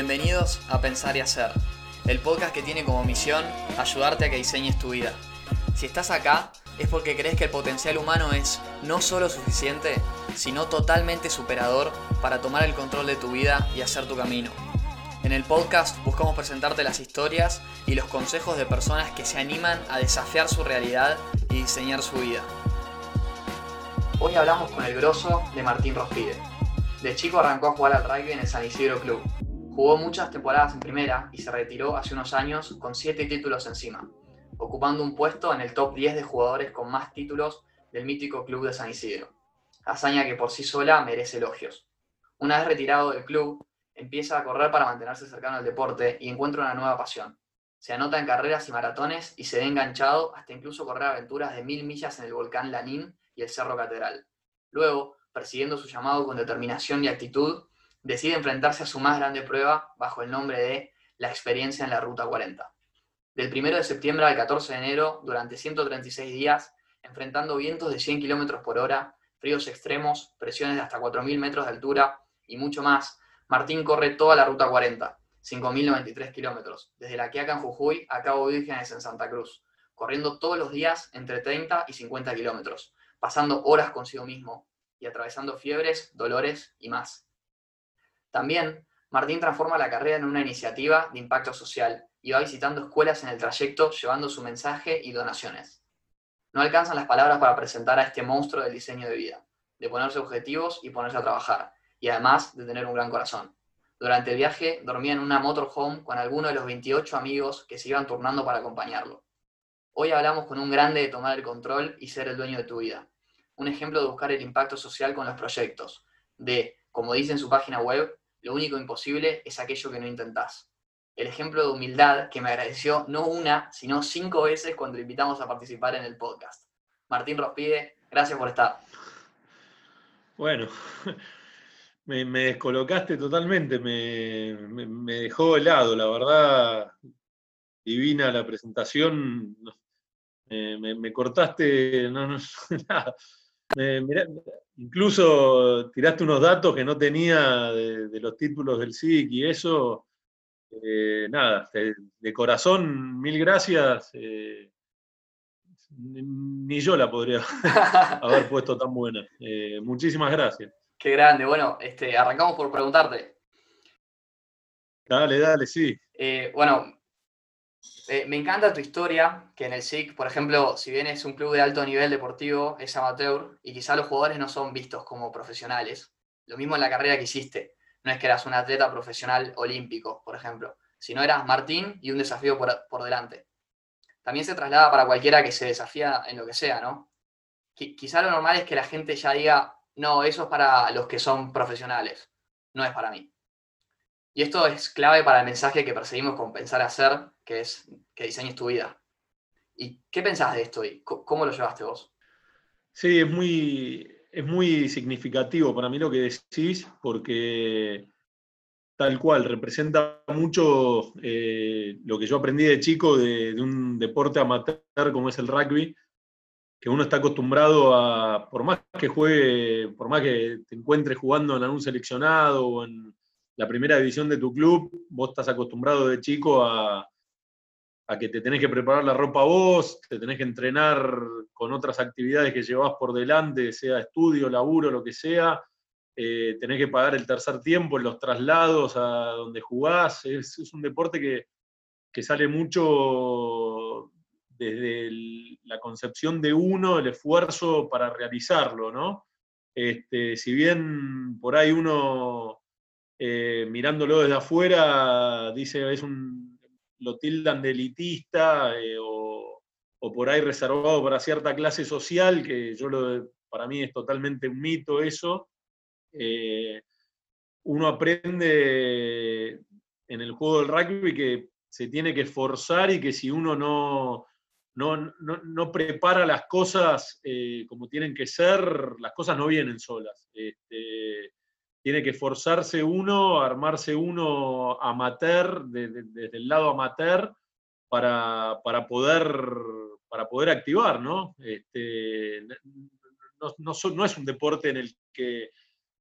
Bienvenidos a Pensar y Hacer, el podcast que tiene como misión ayudarte a que diseñes tu vida. Si estás acá es porque crees que el potencial humano es no solo suficiente, sino totalmente superador para tomar el control de tu vida y hacer tu camino. En el podcast buscamos presentarte las historias y los consejos de personas que se animan a desafiar su realidad y diseñar su vida. Hoy hablamos con el grosso de Martín Rospide. De chico arrancó a jugar al rugby en el San Isidro Club. Jugó muchas temporadas en primera y se retiró hace unos años con 7 títulos encima, ocupando un puesto en el top 10 de jugadores con más títulos del mítico club de San Isidro. Hazaña que por sí sola merece elogios. Una vez retirado del club, empieza a correr para mantenerse cercano al deporte y encuentra una nueva pasión. Se anota en carreras y maratones y se ve enganchado hasta incluso correr aventuras de mil millas en el volcán Lanín y el Cerro Catedral. Luego, persiguiendo su llamado con determinación y actitud, decide enfrentarse a su más grande prueba bajo el nombre de la experiencia en la Ruta 40. Del 1 de septiembre al 14 de enero, durante 136 días, enfrentando vientos de 100 km por hora, fríos extremos, presiones de hasta 4.000 metros de altura y mucho más, Martín corre toda la Ruta 40, 5.093 kilómetros, desde La Quiaca en Jujuy a Cabo Vírgenes en Santa Cruz, corriendo todos los días entre 30 y 50 kilómetros, pasando horas consigo mismo y atravesando fiebres, dolores y más. También, Martín transforma la carrera en una iniciativa de impacto social y va visitando escuelas en el trayecto llevando su mensaje y donaciones. No alcanzan las palabras para presentar a este monstruo del diseño de vida, de ponerse objetivos y ponerse a trabajar, y además de tener un gran corazón. Durante el viaje dormía en una motorhome con alguno de los 28 amigos que se iban turnando para acompañarlo. Hoy hablamos con un grande de tomar el control y ser el dueño de tu vida. Un ejemplo de buscar el impacto social con los proyectos. De, como dice en su página web, lo único imposible es aquello que no intentás. El ejemplo de humildad que me agradeció no una, sino cinco veces cuando invitamos a participar en el podcast. Martín Rospide, gracias por estar. Bueno, me, descolocaste totalmente, me, dejó helado, la verdad, divina la presentación, me, cortaste, no, no, nada. Incluso tiraste unos datos que no tenía de, los títulos del SIC y eso, eh, nada, de, corazón, mil gracias. Eh, ni yo la podría haber puesto tan buena. Eh, muchísimas gracias. Qué grande. Bueno, este, arrancamos por preguntarte. Dale, dale, sí. Bueno, eh, me encanta tu historia, que en el SIC, por ejemplo, si bien es un club de alto nivel deportivo, es amateur y quizá los jugadores no son vistos como profesionales. Lo mismo en la carrera que hiciste. No es que eras un atleta profesional olímpico, por ejemplo, sino eras Martín y un desafío por, por delante. También se traslada para cualquiera que se desafía en lo que sea, ¿no? quizá lo normal es que la gente ya diga, no, eso es para los que son profesionales, no es para mí. Y esto es clave para el mensaje que perseguimos con Pensar Hacer, que es que diseñes tu vida. ¿Y qué pensás de esto y cómo lo llevaste vos? Sí, es muy, es muy significativo para mí lo que decís, porque tal cual, representa mucho eh, lo que yo aprendí de chico de, de, un deporte amateur como es el rugby, que uno está acostumbrado a, por más que juegue, por más que te encuentres jugando en algún seleccionado o en la primera división de tu club, vos estás acostumbrado de chico a, a que te tenés que preparar la ropa vos, te tenés que entrenar con otras actividades que llevas por delante, sea estudio, laburo, lo que sea, eh, tenés que pagar el tercer tiempo los traslados a donde jugás, es, es un deporte que, que sale mucho desde la concepción de uno, el esfuerzo para realizarlo, ¿no? Este, si bien por ahí uno, eh, mirándolo desde afuera, dice, es un, lo tildan de elitista eh, o, por ahí reservado para cierta clase social, que yo lo, para mí es totalmente un mito eso, eh, uno aprende en el juego del rugby que se tiene que esforzar y que si uno no, no, prepara las cosas como tienen que ser, las cosas no vienen solas. Este, tiene que esforzarse uno, armarse uno amateur, desde el lado amateur, para, poder, para poder activar, ¿no? Este, no, es un deporte en el que,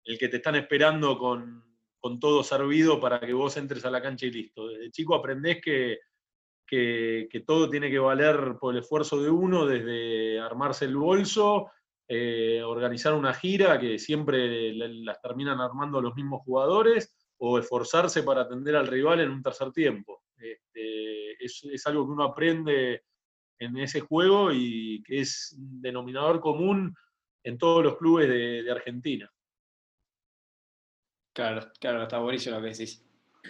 el que te están esperando con, con todo servido para que vos entres a la cancha y listo. Desde chico aprendés que, que, todo tiene que valer por el esfuerzo de uno, desde armarse el bolso, eh, organizar una gira, que siempre las terminan armando los mismos jugadores, o esforzarse para atender al rival en un tercer tiempo. Este, es, algo que uno aprende en ese juego y que es un denominador común en todos los clubes de, Argentina. Claro, claro, está buenísimo lo que decís.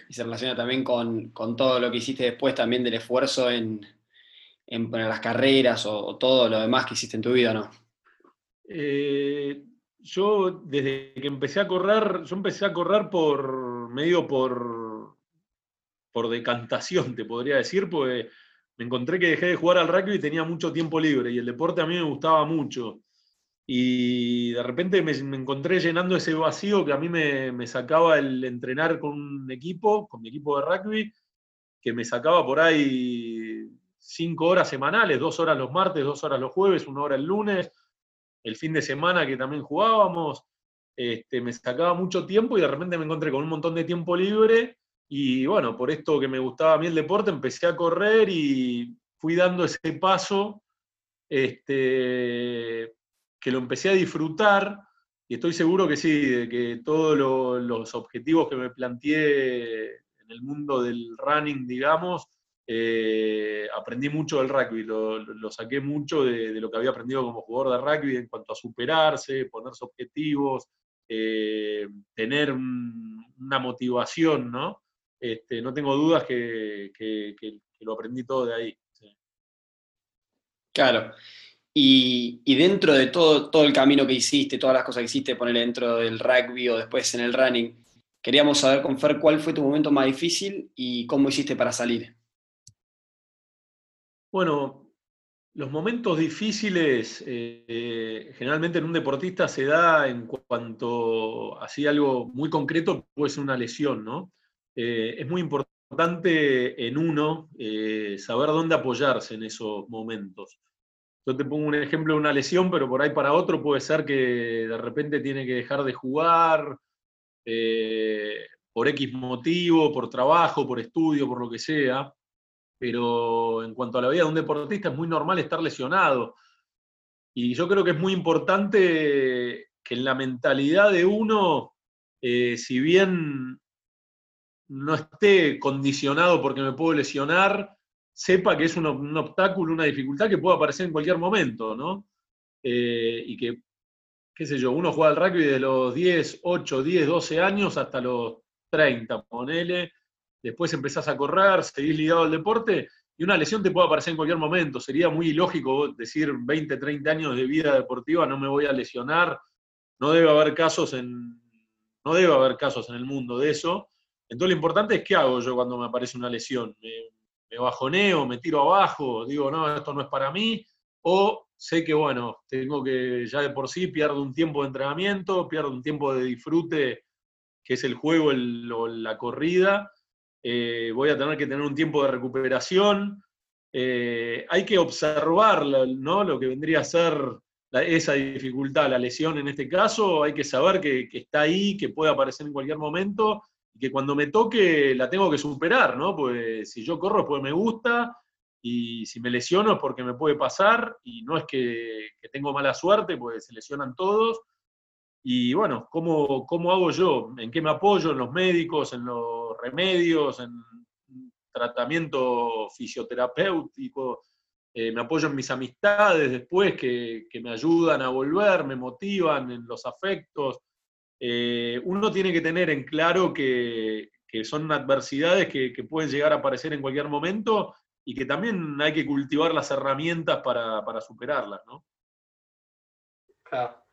Y se relaciona también con, todo lo que hiciste después también del esfuerzo en, en las carreras o, todo lo demás que hiciste en tu vida, ¿no? Eh, yo desde que empecé a correr, yo empecé a correr por medio por, por decantación, te podría decir, porque me encontré que dejé de jugar al rugby y tenía mucho tiempo libre y el deporte a mí me gustaba mucho. Y de repente me, encontré llenando ese vacío que a mí me, sacaba el entrenar con un equipo, con mi equipo de rugby, que me sacaba por ahí cinco horas semanales, dos horas los martes, dos horas los jueves, una hora el lunes, el fin de semana que también jugábamos. Este, me sacaba mucho tiempo y de repente me encontré con un montón de tiempo libre y bueno, por esto que me gustaba a mí el deporte, empecé a correr y fui dando ese paso este, que lo empecé a disfrutar y estoy seguro que sí, de que todos los objetivos que me planteé en el mundo del running, digamos, eh, aprendí mucho del rugby, lo, saqué mucho de, lo que había aprendido como jugador de rugby en cuanto a superarse, ponerse objetivos, eh, tener una motivación, ¿no? Este, no tengo dudas que, lo aprendí todo de ahí. Claro. Y, dentro de todo, todo el camino que hiciste, todas las cosas que hiciste, ponerle dentro del rugby o después en el running, queríamos saber con Fer cuál fue tu momento más difícil y cómo hiciste para salir. Bueno, los momentos difíciles eh, generalmente en un deportista se da en cuanto así algo muy concreto puede ser una lesión, ¿no? Eh, es muy importante en uno eh, saber dónde apoyarse en esos momentos. Yo te pongo un ejemplo de una lesión, pero por ahí para otro puede ser que de repente tiene que dejar de jugar por X motivo, por trabajo, por estudio, por lo que sea. Pero en cuanto a la vida de un deportista es muy normal estar lesionado. Y yo creo que es muy importante que en la mentalidad de uno, si bien no esté condicionado porque me puedo lesionar, sepa que es un, obstáculo, una dificultad que puede aparecer en cualquier momento, ¿no? Eh, y que, qué sé yo, uno juega al rugby de los 10, 8, 10, 12 años hasta los 30, ponele, después empezás a correr, seguís ligado al deporte, y una lesión te puede aparecer en cualquier momento. Sería muy ilógico decir 20, 30 años de vida deportiva, no me voy a lesionar. No debe haber casos en, no debe haber casos en el mundo de eso. Entonces lo importante es qué hago yo cuando me aparece una lesión. Me, bajoneo, me tiro abajo, digo, no, esto no es para mí, o sé que, bueno, tengo que ya de por sí pierdo un tiempo de entrenamiento, pierdo un tiempo de disfrute, que es el juego o la corrida, eh, voy a tener que tener un tiempo de recuperación. Eh, hay que observar ¿no? lo que vendría a ser esa dificultad, la lesión en este caso, hay que saber que, que, está ahí, que puede aparecer en cualquier momento que cuando me toque la tengo que superar, ¿no? Pues si yo corro es porque me gusta y si me lesiono es porque me puede pasar y no es que, tengo mala suerte, pues se lesionan todos. Y bueno, ¿cómo, ¿cómo hago yo? ¿En qué me apoyo? ¿En los médicos? ¿En los remedios? ¿En tratamiento fisioterapéutico? Eh, me apoyo en mis amistades después que, que, me ayudan a volver, me motivan en los afectos. Eh, uno tiene que tener en claro que, son adversidades que, pueden llegar a aparecer en cualquier momento y que también hay que cultivar las herramientas para, superarlas, ¿no? Claro.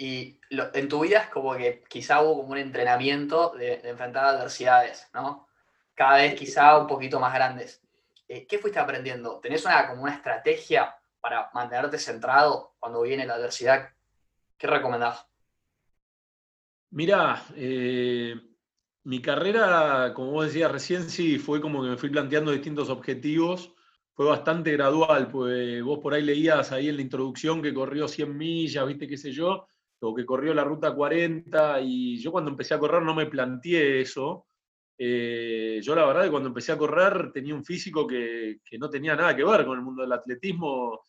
Y en tu vida es como que quizá hubo como un entrenamiento de, enfrentar adversidades, ¿no? Cada vez quizá un poquito más grandes. Eh, ¿Qué fuiste aprendiendo? ¿Tenés una, como una estrategia para mantenerte centrado cuando viene la adversidad? ¿Qué recomendás? Mira, eh, mi carrera, como vos decías recién, sí, fue como que me fui planteando distintos objetivos. Fue bastante gradual, pues vos por ahí leías ahí en la introducción que corrió 100 millas, viste qué sé yo. O que corrió la ruta 40, y yo cuando empecé a correr no me planteé eso. Eh, yo la verdad que cuando empecé a correr tenía un físico que, no tenía nada que ver con el mundo del atletismo.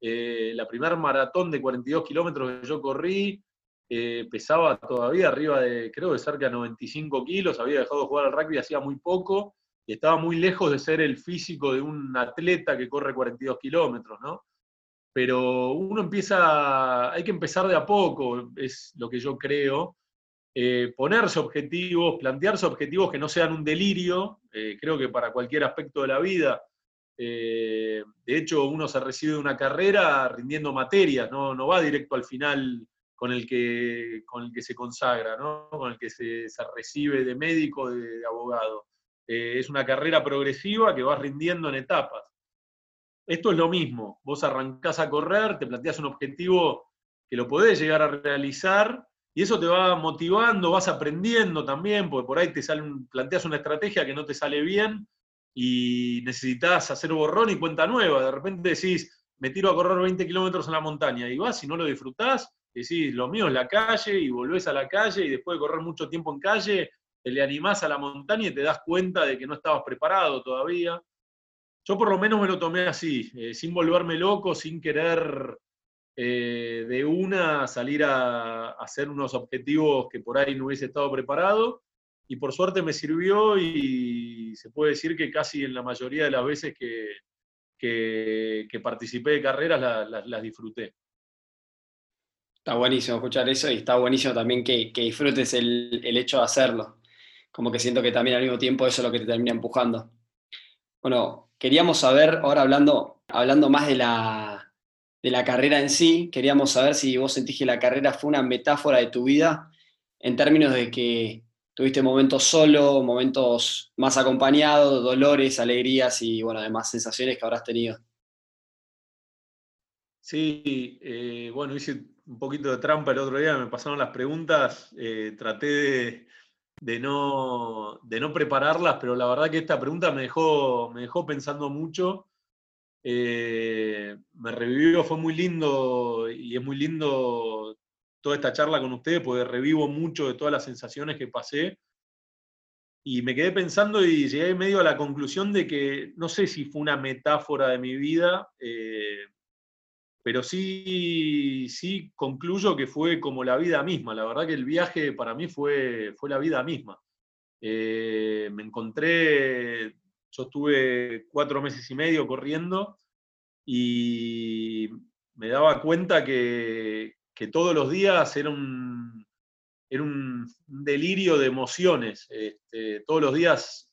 Eh, la primera maratón de 42 kilómetros que yo corrí, eh, pesaba todavía arriba de, creo de cerca de 95 kilos, había dejado de jugar al rugby hacía muy poco, y estaba muy lejos de ser el físico de un atleta que corre 42 kilómetros, ¿no? Pero uno empieza, hay que empezar de a poco, es lo que yo creo, eh, ponerse objetivos, plantearse objetivos que no sean un delirio, eh, creo que para cualquier aspecto de la vida. Eh, de hecho, uno se recibe de una carrera rindiendo materias, no, no va directo al final con el que, con el que se consagra, ¿no? con el que se, recibe de médico, de abogado. Eh, es una carrera progresiva que vas rindiendo en etapas. Esto es lo mismo, vos arrancás a correr, te planteas un objetivo que lo podés llegar a realizar y eso te va motivando, vas aprendiendo también, porque por ahí te sale planteas una estrategia que no te sale bien y necesitas hacer borrón y cuenta nueva. De repente decís, me tiro a correr 20 kilómetros en la montaña y vas y no lo disfrutás, decís, lo mío es la calle y volvés a la calle y después de correr mucho tiempo en calle, te le animás a la montaña y te das cuenta de que no estabas preparado todavía. Yo por lo menos me lo tomé así, eh, sin volverme loco, sin querer eh, de una salir a, hacer unos objetivos que por ahí no hubiese estado preparado. Y por suerte me sirvió y se puede decir que casi en la mayoría de las veces que, que, participé de carreras las disfruté. Está buenísimo escuchar eso y está buenísimo también que, disfrutes el, hecho de hacerlo como que siento que también al mismo tiempo eso es lo que te termina empujando. Bueno, queríamos saber, ahora hablando, hablando más de la, de la carrera en sí, queríamos saber si vos sentís que la carrera fue una metáfora de tu vida en términos de que tuviste momentos solo, momentos más acompañados, dolores, alegrías y bueno, además sensaciones que habrás tenido. Sí, eh, bueno, hice un poquito de trampa el otro día, me pasaron las preguntas, eh, traté de, de no, de no prepararlas, pero la verdad que esta pregunta me dejó, me dejó pensando mucho. Eh, me revivió, fue muy lindo y es muy lindo toda esta charla con ustedes porque revivo mucho de todas las sensaciones que pasé. Y me quedé pensando y llegué medio a la conclusión de que no sé si fue una metáfora de mi vida, eh, pero sí, sí concluyo que fue como la vida misma. La verdad que el viaje para mí fue, fue la vida misma. Eh, me encontré, yo estuve cuatro meses y medio corriendo y me daba cuenta que, todos los días era un, era un delirio de emociones. Este, todos los días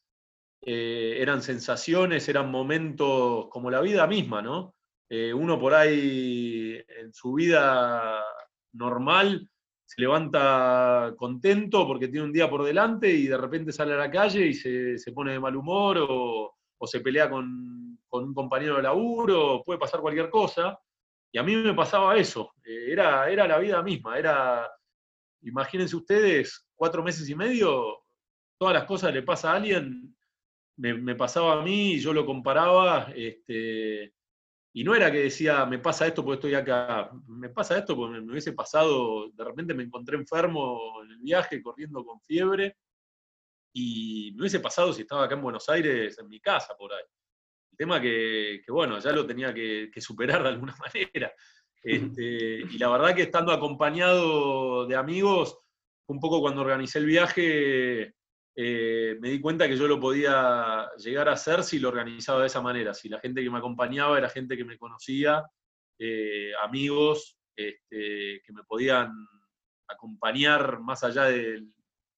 eh, eran sensaciones, eran momentos como la vida misma, ¿no? Eh, uno por ahí en su vida normal se levanta contento porque tiene un día por delante y de repente sale a la calle y se, pone de mal humor o, se pelea con, un compañero de laburo, puede pasar cualquier cosa. Y a mí me pasaba eso, eh, era, era la vida misma, era, imagínense ustedes, cuatro meses y medio, todas las cosas le pasa a alguien, me, me pasaba a mí y yo lo comparaba, este, y no era que decía, me pasa esto porque estoy acá, me pasa esto porque me, hubiese pasado, de repente me encontré enfermo en el viaje, corriendo con fiebre, y me hubiese pasado si estaba acá en Buenos Aires, en mi casa, por ahí. El tema que, que bueno, ya lo tenía que, superar de alguna manera. Este, y la verdad que estando acompañado de amigos, un poco cuando organicé el viaje, eh, me di cuenta que yo lo podía llegar a hacer si lo organizaba de esa manera, si la gente que me acompañaba era gente que me conocía, eh, amigos este, que me podían acompañar más allá de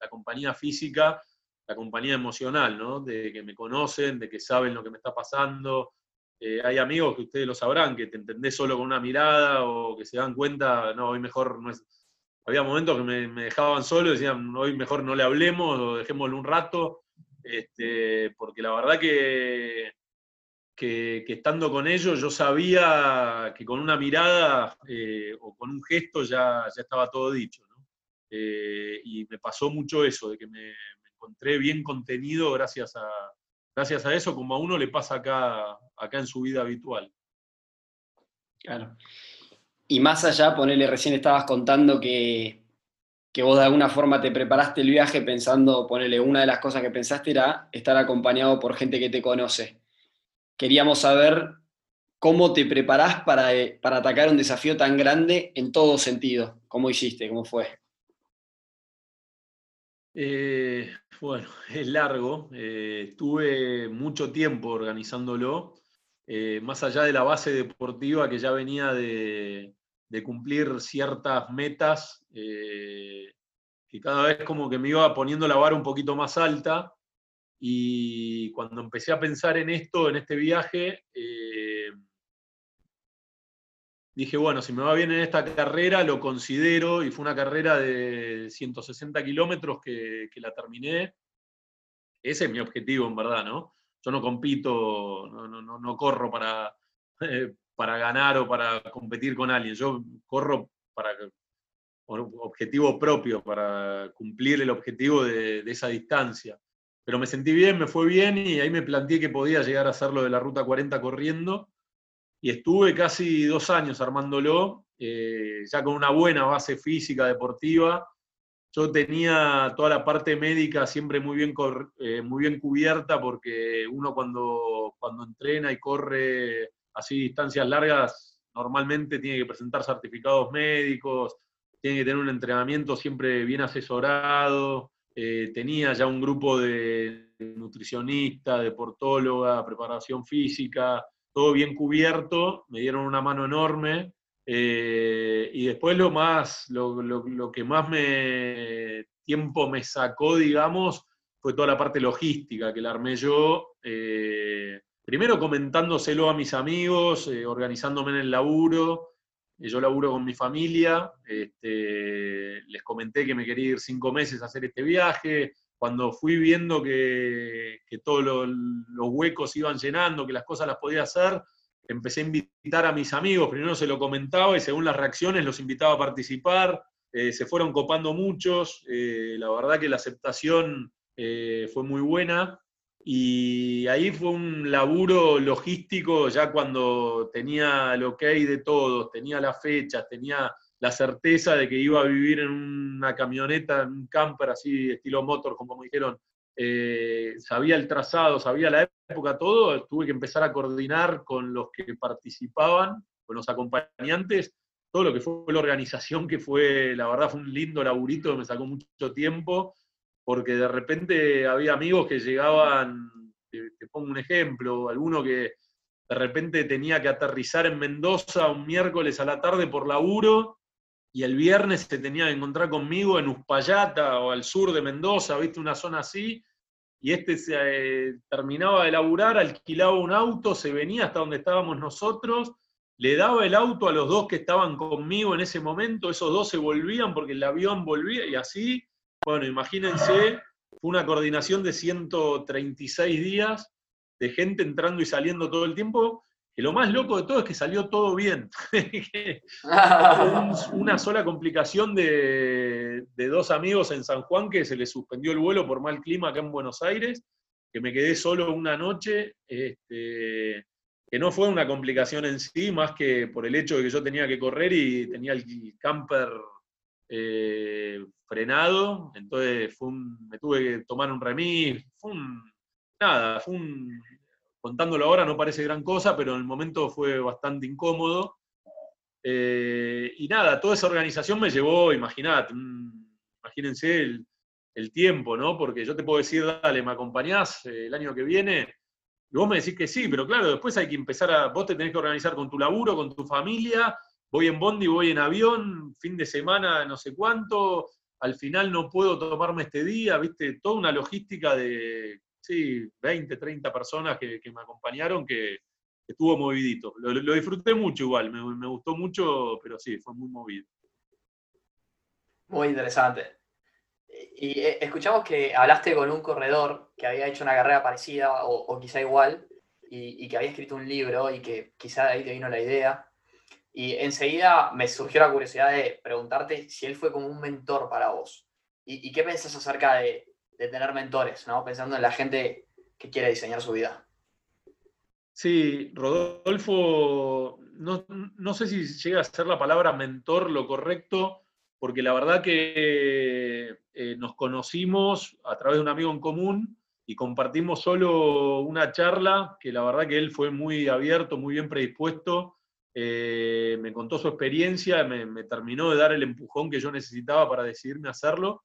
la compañía física, la compañía emocional, ¿no? de que me conocen, de que saben lo que me está pasando. Eh, hay amigos que ustedes lo sabrán, que te entendés solo con una mirada o que se dan cuenta, no, hoy mejor no es, había momentos que me, dejaban solo decían, hoy mejor no le hablemos o dejémoslo un rato, este, porque la verdad que, que, estando con ellos yo sabía que con una mirada eh, o con un gesto ya, ya estaba todo dicho. Eh, y me pasó mucho eso, de que me, encontré bien contenido gracias a, gracias a eso, como a uno le pasa acá, acá en su vida habitual. Claro. Y más allá, ponerle, recién estabas contando que, que vos de alguna forma te preparaste el viaje pensando, ponerle, una de las cosas que pensaste era estar acompañado por gente que te conoce. Queríamos saber cómo te preparás para, eh, para atacar un desafío tan grande en todo sentido. ¿Cómo hiciste? ¿Cómo fue? Eh, bueno, es largo. Eh, estuve mucho tiempo organizándolo, más allá de la base deportiva que ya venía de, de cumplir ciertas metas, que cada vez como que me iba poniendo la vara un poquito más alta. Y cuando empecé a pensar en esto, en este viaje, dije, bueno, si me va bien en esta carrera, lo considero, y fue una carrera de 160 kilómetros que, la terminé. Ese es mi objetivo, en verdad, ¿no? Yo no compito, no, no, corro para, para ganar o para competir con alguien, yo corro para objetivo propio, para cumplir el objetivo de, esa distancia. Pero me sentí bien, me fue bien y ahí me planteé que podía llegar a hacerlo de la Ruta 40 corriendo y estuve casi dos años armándolo, eh, ya con una buena base física, deportiva. Yo tenía toda la parte médica siempre muy bien, eh, muy bien cubierta porque uno cuando, cuando entrena y corre así distancias largas, normalmente tiene que presentar certificados médicos, tiene que tener un entrenamiento siempre bien asesorado. Eh, tenía ya un grupo de nutricionista, deportóloga, preparación física, todo bien cubierto, me dieron una mano enorme. Eh, y después lo más, lo, que más me tiempo me sacó, digamos, fue toda la parte logística que la armé yo. Eh, primero comentándoselo a mis amigos, eh, organizándome en el laburo. yo laburo con mi familia. Este, les comenté que me quería ir cinco meses a hacer este viaje cuando fui viendo que, todos los huecos iban llenando, que las cosas las podía hacer, empecé a invitar a mis amigos, primero se lo comentaba y según las reacciones los invitaba a participar, eh, se fueron copando muchos, eh, la verdad que la aceptación eh, fue muy buena y ahí fue un laburo logístico ya cuando tenía el ok de todos, tenía las fechas, tenía la certeza de que iba a vivir en una camioneta, en un camper así, estilo motor, como me dijeron, eh, sabía el trazado, sabía la época, todo, tuve que empezar a coordinar con los que participaban, con los acompañantes, todo lo que fue la organización, que fue, la verdad, fue un lindo laburito, me sacó mucho tiempo, porque de repente había amigos que llegaban, te, pongo un ejemplo, alguno que de repente tenía que aterrizar en Mendoza un miércoles a la tarde por laburo, y el viernes se tenía que encontrar conmigo en Uspallata o al sur de Mendoza, viste, una zona así, y este se eh, terminaba de laburar, alquilaba un auto, se venía hasta donde estábamos nosotros, le daba el auto a los dos que estaban conmigo en ese momento, esos dos se volvían porque el avión volvía, y así, bueno, imagínense, fue una coordinación de 136 días de gente entrando y saliendo todo el tiempo, que lo más loco de todo es que salió todo bien. una sola complicación de, dos amigos en San Juan que se les suspendió el vuelo por mal clima acá en Buenos Aires, que me quedé solo una noche, este, que no fue una complicación en sí, más que por el hecho de que yo tenía que correr y tenía el camper eh, frenado, entonces me tuve que tomar un remis, fue un, nada, fue un, contándolo ahora no parece gran cosa, pero en el momento fue bastante incómodo. Eh, y nada, toda esa organización me llevó, imagínate, imagínense el, tiempo, ¿no? Porque yo te puedo decir, dale, ¿me acompañás eh, el año que viene? Y vos me decís que sí, pero claro, después hay que empezar a, vos te tenés que organizar con tu laburo, con tu familia, voy en bondi, voy en avión, fin de semana no sé cuánto, al final no puedo tomarme este día, viste, toda una logística de sí, 20, 30 personas que, me acompañaron, que, estuvo movidito. Lo, disfruté mucho igual, me, gustó mucho, pero sí, fue muy movido. Muy interesante. Y eh, escuchamos que hablaste con un corredor que había hecho una carrera parecida o, quizá igual y, que había escrito un libro y que quizá de ahí te vino la idea. Y enseguida me surgió la curiosidad de preguntarte si él fue como un mentor para vos. ¿Y, qué pensás acerca de, tener mentores, ¿no? Pensando en la gente que quiere diseñar su vida. Sí, Rodolfo no, sé si llega a ser la palabra mentor lo correcto, porque la verdad que eh, nos conocimos a través de un amigo en común y compartimos solo una charla, que la verdad que él fue muy abierto, muy bien predispuesto, eh, me contó su experiencia, me, terminó de dar el empujón que yo necesitaba para decidirme hacerlo,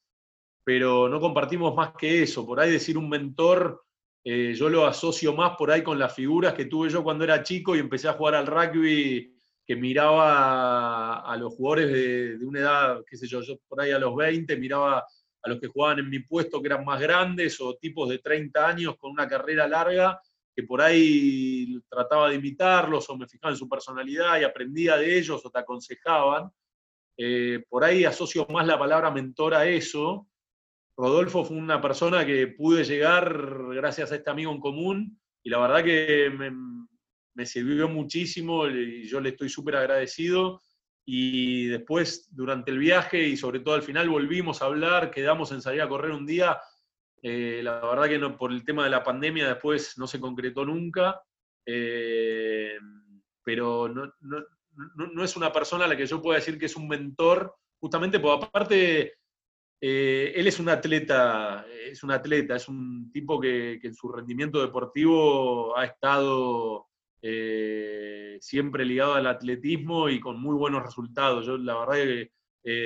pero no compartimos más que eso. Por ahí decir un mentor, eh, yo lo asocio más por ahí con las figuras que tuve yo cuando era chico y empecé a jugar al rugby, que miraba a, los jugadores de, de, una edad, qué sé yo, yo por ahí a los 20 miraba a los que jugaban en mi puesto que eran más grandes o tipos de 30 años con una carrera larga, que por ahí trataba de imitarlos o me fijaba en su personalidad y aprendía de ellos o te aconsejaban. Eh, por ahí asocio más la palabra mentor a eso. Rodolfo fue una persona que pude llegar gracias a este amigo en común y la verdad que me, me sirvió muchísimo y yo le estoy súper agradecido y después durante el viaje y sobre todo al final volvimos a hablar, quedamos en salir a correr un día. Eh, la verdad que no, por el tema de la pandemia después no se concretó nunca, eh, pero no, no, no, es una persona a la que yo pueda decir que es un mentor, justamente porque aparte eh, él es un atleta, es un atleta, es un tipo que, que en su rendimiento deportivo ha estado siempre ligado al atletismo y con muy buenos resultados. Yo la verdad que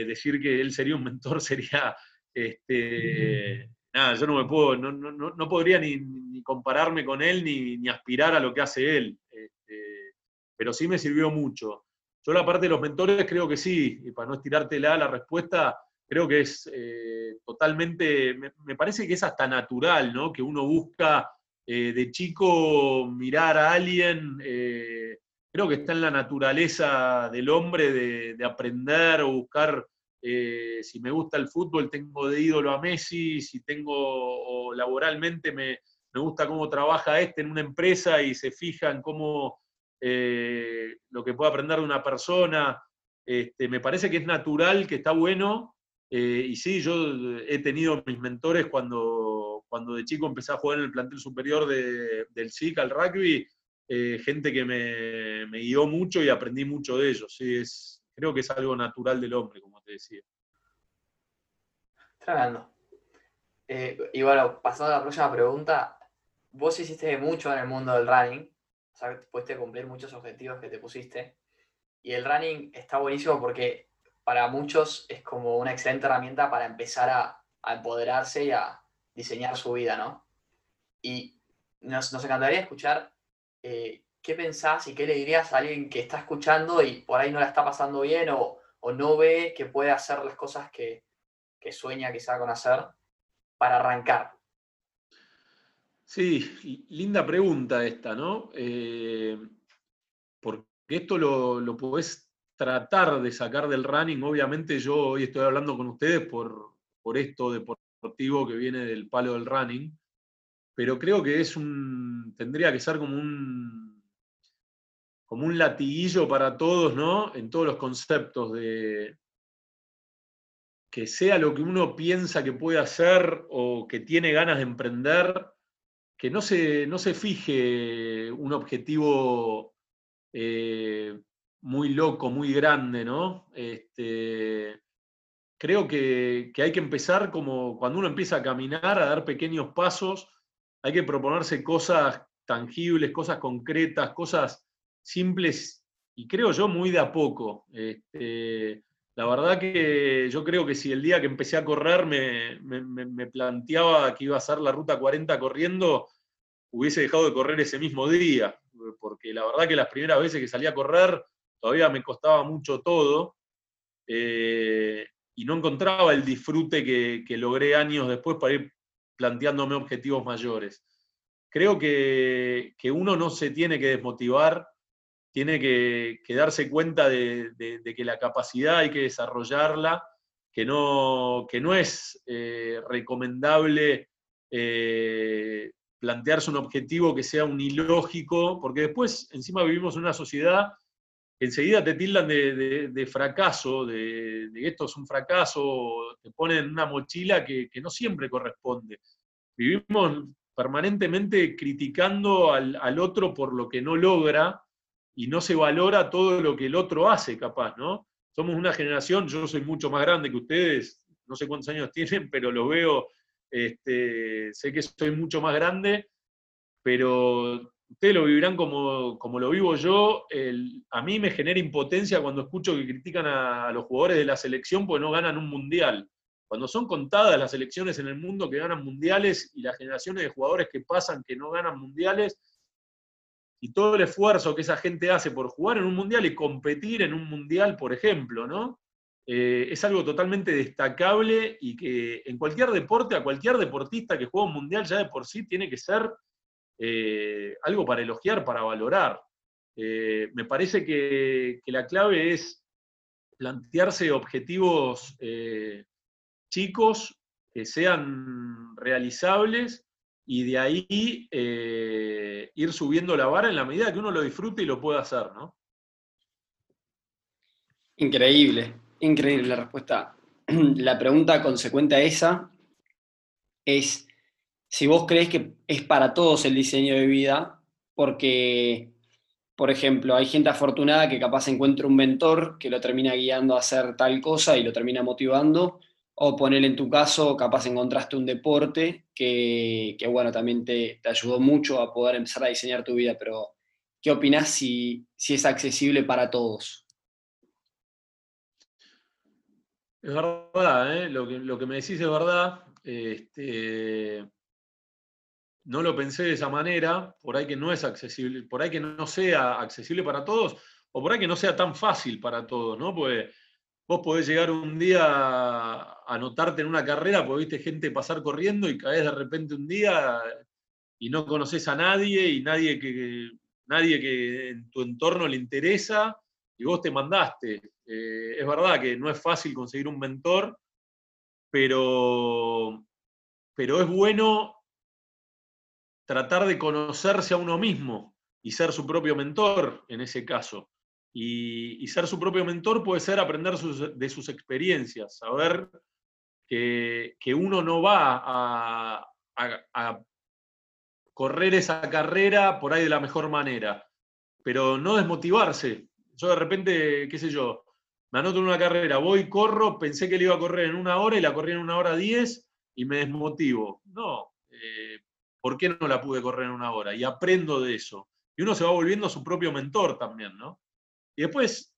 decir que él sería un mentor sería, este, nada, yo no me puedo, no, no, no podría ni, compararme con él ni, ni, aspirar a lo que hace él, este, pero sí me sirvió mucho. Yo la parte de los mentores creo que sí, y para no estirártela la respuesta, creo que es eh, totalmente, me, parece que es hasta natural, ¿no? Que uno busca eh, de chico mirar a alguien, eh, creo que está en la naturaleza del hombre de, aprender o buscar, eh, si me gusta el fútbol, tengo de ídolo a Messi, si tengo, laboralmente me, gusta cómo trabaja este en una empresa y se fija en cómo lo que puede aprender de una persona. Este, me parece que es natural, que está bueno, y sí, yo he tenido mis mentores cuando cuando de chico empecé a jugar en el plantel superior del SIC al rugby, eh, gente que me, guió mucho y aprendí mucho de ellos. Sí, es, creo que es algo natural del hombre, como te decía. Tremendo. Eh, y bueno, pasando a la próxima pregunta, vos hiciste mucho en el mundo del running, o sea, pudiste cumplir muchos objetivos que te pusiste, y el running está buenísimo porque para muchos es como una excelente herramienta para empezar a, empoderarse y a, diseñar su vida, ¿no? Y nos, encantaría escuchar eh, qué pensás y qué le dirías a alguien que está escuchando y por ahí no la está pasando bien o, no ve que puede hacer las cosas que, sueña quizá con hacer para arrancar. Sí, linda pregunta esta, ¿no? Eh, porque esto lo, lo podés tratar de sacar del running. Obviamente yo hoy estoy hablando con ustedes por, por esto de por que viene del palo del running, pero creo que es un, tendría que ser como un, como un latiguillo para todos, ¿no? En todos los conceptos de que sea lo que uno piensa que puede hacer o que tiene ganas de emprender, que no se, no se fije un objetivo eh, muy loco, muy grande, ¿no? Este, creo que, hay que empezar como cuando uno empieza a caminar, a dar pequeños pasos, hay que proponerse cosas tangibles, cosas concretas, cosas simples y creo yo muy de a poco. Este, la verdad que yo creo que si el día que empecé a correr me, me, planteaba que iba a hacer la ruta 40 corriendo, hubiese dejado de correr ese mismo día, porque la verdad que las primeras veces que salí a correr todavía me costaba mucho todo. Eh, y no encontraba el disfrute que, logré años después para ir planteándome objetivos mayores. Creo que, uno no se tiene que desmotivar, tiene que, darse cuenta de, que la capacidad hay que desarrollarla, que no, que no es eh, recomendable eh, plantearse un objetivo que sea un ilógico, porque después encima vivimos en una sociedad enseguida te tildan de, fracaso, de, que esto es un fracaso, te ponen una mochila que, no siempre corresponde. Vivimos permanentemente criticando al, otro por lo que no logra y no se valora todo lo que el otro hace, capaz, ¿no? Somos una generación, yo soy mucho más grande que ustedes, no sé cuántos años tienen, pero lo veo, este, sé que soy mucho más grande, pero ustedes lo vivirán como, como lo vivo yo. a mí me genera impotencia cuando escucho que critican a, los jugadores de la selección porque no ganan un mundial. Cuando son contadas las selecciones en el mundo que ganan mundiales y las generaciones de jugadores que pasan que no ganan mundiales, y todo el esfuerzo que esa gente hace por jugar en un mundial y competir en un mundial, por ejemplo, ¿no? Eh, es algo totalmente destacable y que en cualquier deporte, a cualquier deportista que juega un mundial ya de por sí tiene que ser eh, algo para elogiar, para valorar. Eh, me parece que, la clave es plantearse objetivos chicos que sean realizables y de ahí ir subiendo la vara en la medida que uno lo disfrute y lo pueda hacer, ¿no? Increíble, increíble la respuesta. La pregunta consecuente a esa es, si vos crees que es para todos el diseño de vida, porque, por ejemplo, hay gente afortunada que capaz encuentra un mentor que lo termina guiando a hacer tal cosa y lo termina motivando, o poner en tu caso, capaz encontraste un deporte que, bueno, también te, ayudó mucho a poder empezar a diseñar tu vida, pero ¿qué opinas si, es accesible para todos? Es verdad, ¿eh? lo, que, lo que me decís es verdad. Este, no lo pensé de esa manera, por ahí que no es accesible, por ahí que no sea accesible para todos, o por ahí que no sea tan fácil para todos, ¿no? Porque vos podés llegar un día a anotarte en una carrera, porque viste gente pasar corriendo y caes de repente un día y no conoces a nadie y nadie que, nadie que en tu entorno le interesa y vos te mandaste. Eh, es verdad que no es fácil conseguir un mentor, pero, pero es bueno tratar de conocerse a uno mismo y ser su propio mentor en ese caso. Y, ser su propio mentor puede ser aprender de sus experiencias, saber que, uno no va a, a, correr esa carrera por ahí de la mejor manera, pero no desmotivarse. Yo de repente, qué sé yo, me anoto en una carrera, voy, corro, pensé que le iba a correr en una hora y la corrí en una hora diez y me desmotivo. No, eh, ¿por qué no la pude correr en una hora? Y aprendo de eso. Y uno se va volviendo su propio mentor también, ¿no? Y después,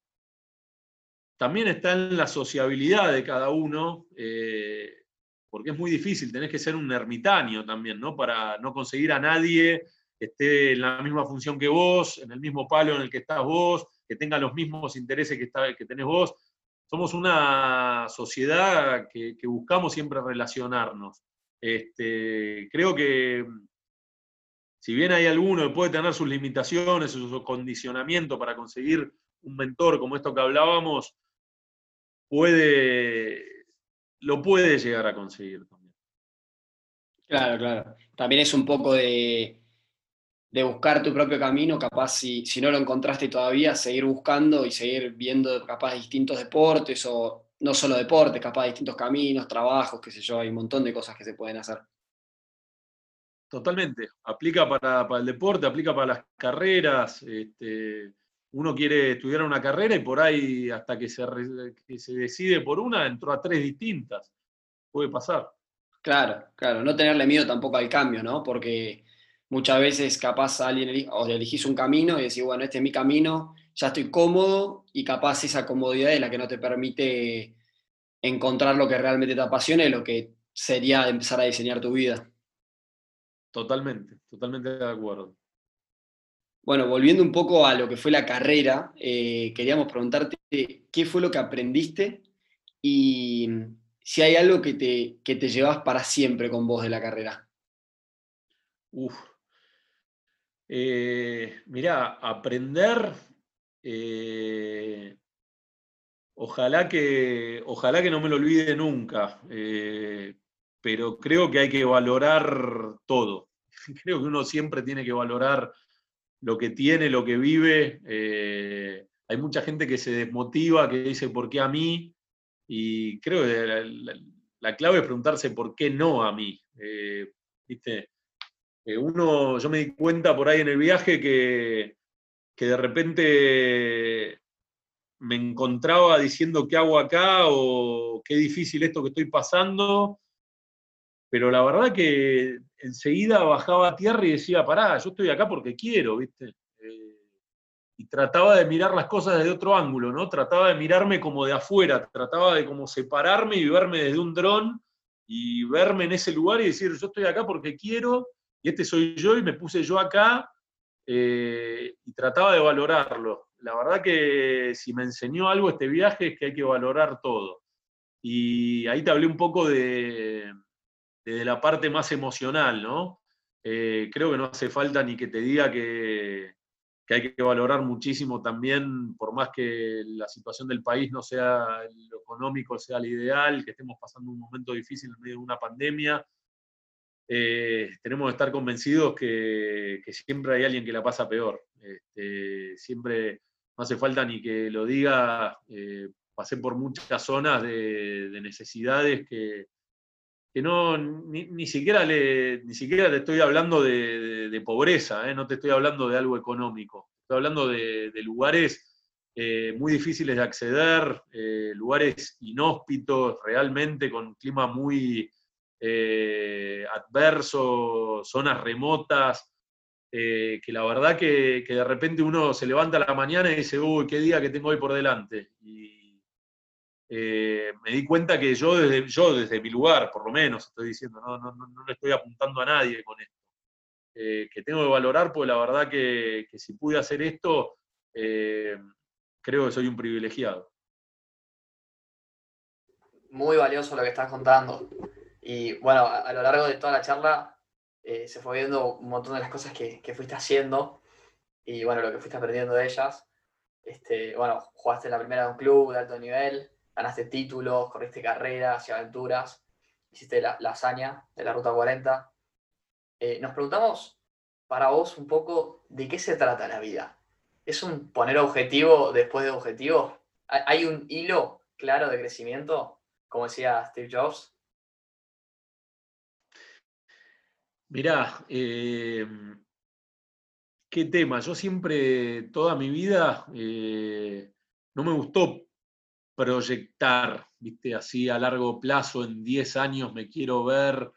también está en la sociabilidad de cada uno, eh, porque es muy difícil, tenés que ser un ermitaño también, ¿no? Para no conseguir a nadie que esté en la misma función que vos, en el mismo palo en el que estás vos, que tenga los mismos intereses que, que tenés vos. Somos una sociedad que buscamos siempre relacionarnos. Este, creo que si bien hay alguno que puede tener sus limitaciones, su condicionamiento para conseguir un mentor como esto que hablábamos, puede, lo puede llegar a conseguir también. Claro, claro. También es un poco de, de buscar tu propio camino, capaz si, si, no lo encontraste todavía, seguir buscando y seguir viendo capaz distintos deportes o no solo deporte, capaz distintos caminos, trabajos, qué sé yo, hay un montón de cosas que se pueden hacer. Totalmente. Aplica para, el deporte, aplica para las carreras. Este, uno quiere estudiar una carrera y por ahí, hasta que se, se decide por una, entró a tres distintas. Puede pasar. Claro, claro. No tenerle miedo tampoco al cambio, ¿no? Porque muchas veces capaz alguien o elegís un camino y decís, bueno, este es mi camino, ya estoy cómodo y capaz esa comodidad es la que no te permite encontrar lo que realmente te apasiona y lo que sería empezar a diseñar tu vida. Totalmente, totalmente de acuerdo. Bueno, volviendo un poco a lo que fue la carrera, eh, queríamos preguntarte qué fue lo que aprendiste y si hay algo que te, que te llevas para siempre con vos de la carrera. Uf. Eh, mirá, aprender eh, ojalá, que, ojalá que no me lo olvide nunca, eh, pero creo que hay que valorar todo. Creo que uno siempre tiene que valorar lo que tiene, lo que vive. Eh, hay mucha gente que se desmotiva, que dice, ¿por qué a mí? Y creo que la, clave es preguntarse, ¿por qué no a mí? ¿viste? uno, yo me di cuenta por ahí en el viaje que que de repente me encontraba diciendo qué hago acá o qué difícil esto que estoy pasando, pero la verdad que enseguida bajaba a tierra y decía, pará, yo estoy acá porque quiero, ¿viste? Eh, y trataba de mirar las cosas desde otro ángulo, ¿no? Trataba de mirarme como de afuera, trataba de como separarme y verme desde un dron y verme en ese lugar y decir, yo estoy acá porque quiero, y este soy yo y me puse yo acá, eh, y trataba de valorarlo. La verdad que si me enseñó algo este viaje es que hay que valorar todo. Y ahí te hablé un poco de, de la parte más emocional, ¿no? Eh, creo que no hace falta ni que te diga que, que, hay que valorar muchísimo también, por más que la situación del país no sea lo económico, sea lo ideal, que estemos pasando un momento difícil en medio de una pandemia, eh, tenemos que estar convencidos que, siempre hay alguien que la pasa peor. Este, siempre no hace falta ni que lo diga, eh, pasé por muchas zonas de, necesidades que, no, ni, siquiera le, ni siquiera te estoy hablando de, pobreza, eh, no te estoy hablando de algo económico, estoy hablando de, lugares muy difíciles de acceder, lugares inhóspitos, realmente con clima muy eh, adversos, zonas remotas, eh, que la verdad que, de repente uno se levanta a la mañana y dice, uy, qué día que tengo hoy por delante. Eh, me di cuenta que yo desde, yo desde mi lugar, por lo menos, estoy diciendo, no, no, no, le estoy apuntando a nadie con esto. que tengo que valorar, pues la verdad que, que si pude hacer esto, creo que soy un privilegiado. Muy valioso lo que estás contando. Y bueno, a, lo largo de toda la charla eh, se fue viendo un montón de las cosas que, fuiste haciendo y bueno, lo que fuiste aprendiendo de ellas. Este, bueno, jugaste en la primera de un club de alto nivel, ganaste títulos, corriste carreras y aventuras, hiciste la, hazaña de la Ruta 40. Eh, nos preguntamos para vos un poco de qué se trata la vida. ¿Es un poner objetivo después de objetivo? ¿Hay un hilo claro de crecimiento, como decía Steve Jobs? Mirá, eh, qué tema. Yo siempre, toda mi vida, eh, no me gustó proyectar, viste, así a largo plazo, en 10 años me quiero ver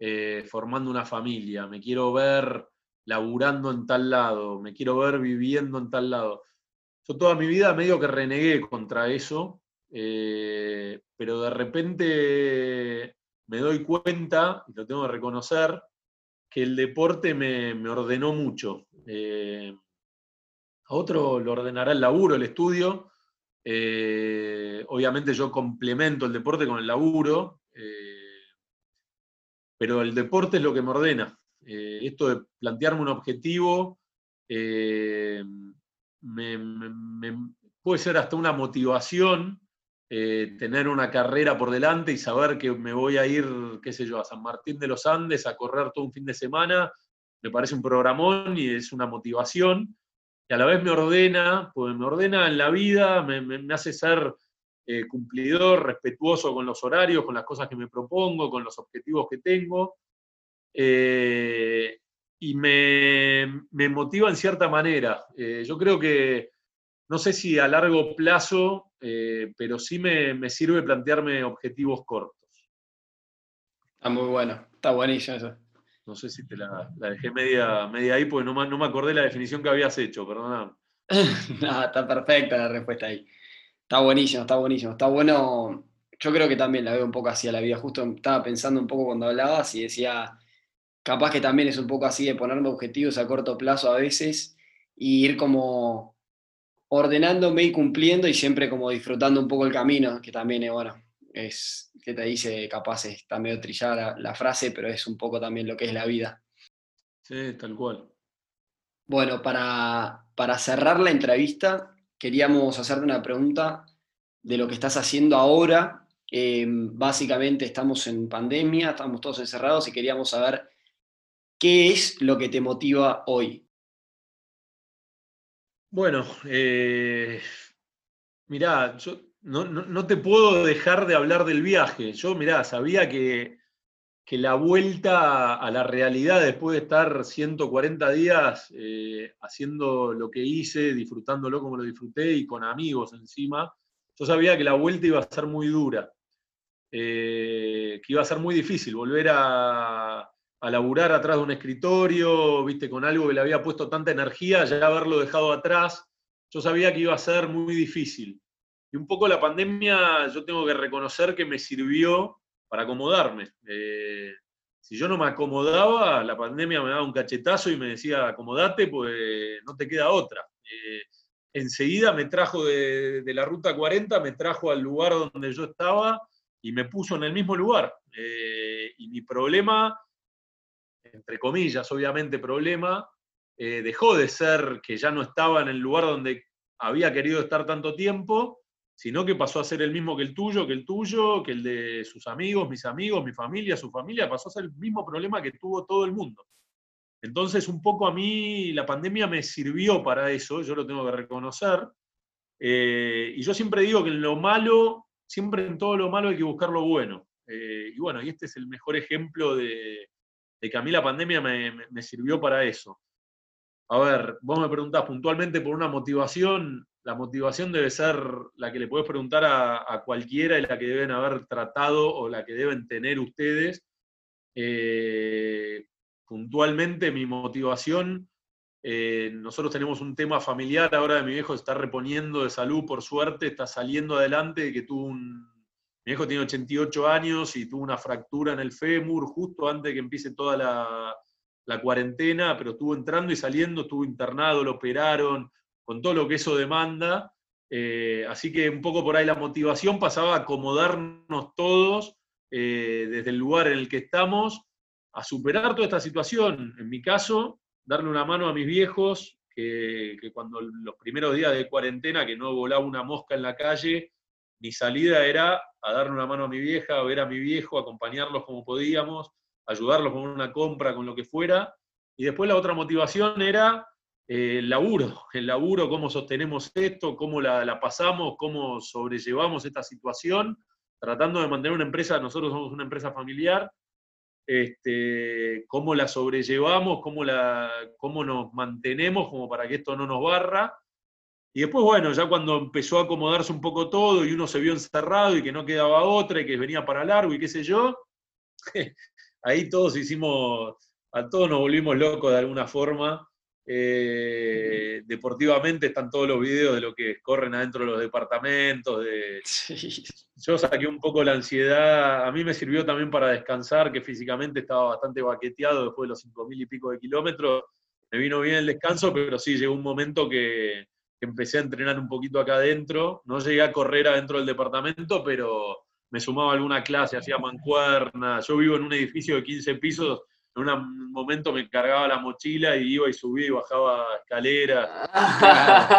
eh, formando una familia, me quiero ver laburando en tal lado, me quiero ver viviendo en tal lado. Yo toda mi vida medio que renegué contra eso, pero de repente me doy cuenta, y lo tengo que reconocer, que el deporte me, ordenó mucho. Eh, a otro lo ordenará el laburo, el estudio. Eh, obviamente yo complemento el deporte con el laburo, eh, pero el deporte es lo que me ordena. esto de plantearme un objetivo puede ser hasta una motivación eh, tener una carrera por delante y saber que me voy a ir, qué sé yo, a San Martín de los Andes a correr todo un fin de semana, me parece un programón y es una motivación. Y a la vez me ordena, pues me ordena en la vida, me, hace ser eh, cumplidor, respetuoso con los horarios, con las cosas que me propongo, con los objetivos que tengo. Eh, y me, me, motiva en cierta manera. yo creo que no sé si a largo plazo, eh, pero sí me, sirve plantearme objetivos cortos. Está muy bueno, está buenísimo eso. No sé si te la, dejé media, media ahí porque no, no, me acordé la definición que habías hecho, perdóname. no, está perfecta la respuesta ahí. Está buenísimo, está buenísimo. Está bueno. Yo creo que también la veo un poco así a la vida. Justo estaba pensando un poco cuando hablabas y decía, capaz que también es un poco así de ponerme objetivos a corto plazo a veces y ir como ordenándome y cumpliendo y siempre como disfrutando un poco el camino, que también es, bueno, es, que te dice, capaz está medio trillada la, frase, pero es un poco también lo que es la vida. Sí, tal cual. Bueno, para, para cerrar la entrevista, queríamos hacerte una pregunta de lo que estás haciendo ahora. Em, básicamente estamos en pandemia, estamos todos encerrados y queríamos saber qué es lo que te motiva hoy. Bueno, eh, mirá, yo no, te puedo dejar de hablar del viaje. Yo, mirá, sabía que que la vuelta a la realidad después de estar 140 días eh, haciendo lo que hice, disfrutándolo como lo disfruté y con amigos encima, yo sabía que la vuelta iba a ser muy dura, eh, que iba a ser muy difícil volver a, a laburar atrás de un escritorio, viste, con algo que le había puesto tanta energía, ya haberlo dejado atrás, yo sabía que iba a ser muy difícil. Y un poco la pandemia, yo tengo que reconocer que me sirvió para acomodarme. Eh, si yo no me acomodaba, la pandemia me daba un cachetazo y me decía, acomodate, pues no te queda otra. Eh, enseguida me trajo de, la ruta 40, me trajo al lugar donde yo estaba y me puso en el mismo lugar. Eh, y mi problema, entre comillas, obviamente problema, dejó de ser que ya no estaba en el lugar donde había querido estar tanto tiempo sino que pasó a ser el mismo que el tuyo, que el tuyo, que el de sus amigos, mis amigos, mi familia, su familia, pasó a ser el mismo problema que tuvo todo el mundo. Entonces, un poco a mí la pandemia me sirvió para eso, yo lo tengo que reconocer. Eh, y yo siempre digo que en lo malo, siempre en todo lo malo hay que buscar lo bueno. Eh, y bueno, y este es el mejor ejemplo de, que a mí la pandemia me, me sirvió para eso. A ver, vos me preguntás puntualmente por una motivación, la motivación debe ser la que le puedes preguntar a, cualquiera y la que deben haber tratado o la que deben tener ustedes. Eh, puntualmente mi motivación, eh, nosotros tenemos un tema familiar, ahora mi viejo está reponiendo de salud, por suerte, está saliendo adelante, que tuvo un... Mi viejo tiene 88 años y tuvo una fractura en el fémur justo antes de que empiece toda la, la cuarentena, pero estuvo entrando y saliendo, estuvo internado, lo operaron, con todo lo que eso demanda. Eh, así que un poco por ahí la motivación pasaba a acomodarnos todos eh, desde el lugar en el que estamos a superar toda esta situación. En mi caso, darle una mano a mis viejos, que, cuando los primeros días de cuarentena, que no volaba una mosca en la calle, mi salida era a darle una mano a mi vieja, a ver a mi viejo, acompañarlos como podíamos, ayudarlos con una compra, con lo que fuera. Y después la otra motivación era eh, el laburo, el laburo, cómo sostenemos esto, cómo la, pasamos, cómo sobrellevamos esta situación, tratando de mantener una empresa, nosotros somos una empresa familiar, este, cómo la sobrellevamos, cómo, la, cómo nos mantenemos como para que esto no nos barra. Y después, bueno, ya cuando empezó a acomodarse un poco todo y uno se vio encerrado y que no quedaba otra y que venía para largo y qué sé yo, ahí todos hicimos, a todos nos volvimos locos de alguna forma eh, deportivamente están todos los videos de lo que corren adentro de los departamentos. De... Yo saqué un poco la ansiedad. A mí me sirvió también para descansar, que físicamente estaba bastante baqueteado después de los cinco mil y pico de kilómetros. Me vino bien el descanso, pero sí llegó un momento que, empecé a entrenar un poquito acá adentro. No llegué a correr adentro del departamento, pero me sumaba alguna clase, hacía mancuerna. Yo vivo en un edificio de 15 pisos en un momento me cargaba la mochila y iba y subía y bajaba escaleras.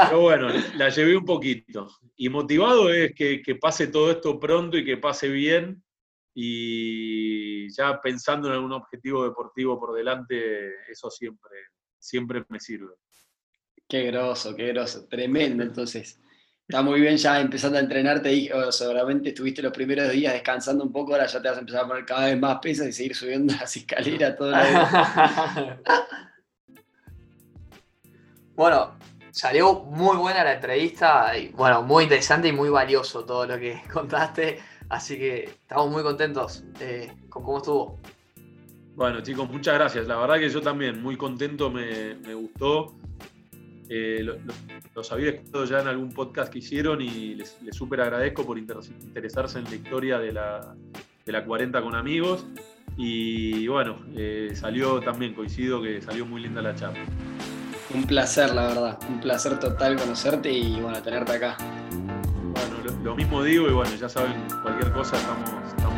Pero bueno, la llevé un poquito. Y motivado es que, pase todo esto pronto y que pase bien. Y ya pensando en algún objetivo deportivo por delante, eso siempre, siempre me sirve. Qué groso, qué groso. Tremendo, entonces. Está muy bien ya empezando a entrenarte y seguramente estuviste los primeros días descansando un poco, ahora ya te vas a empezar a poner cada vez más pesas y seguir subiendo las escaleras todo Bueno, salió muy buena la entrevista y bueno, muy interesante y muy valioso todo lo que contaste, así que estamos muy contentos eh, con cómo estuvo. Bueno chicos, muchas gracias. La verdad que yo también muy contento, me, me gustó. Eh, los había escuchado ya en algún podcast que hicieron y les, súper agradezco por interesarse en la historia de la, de la 40 con amigos. Y bueno, eh, salió también, coincido que salió muy linda la charla. Un placer, la verdad, un placer total conocerte y bueno, tenerte acá. Bueno, lo, mismo digo y bueno, ya saben, cualquier cosa estamos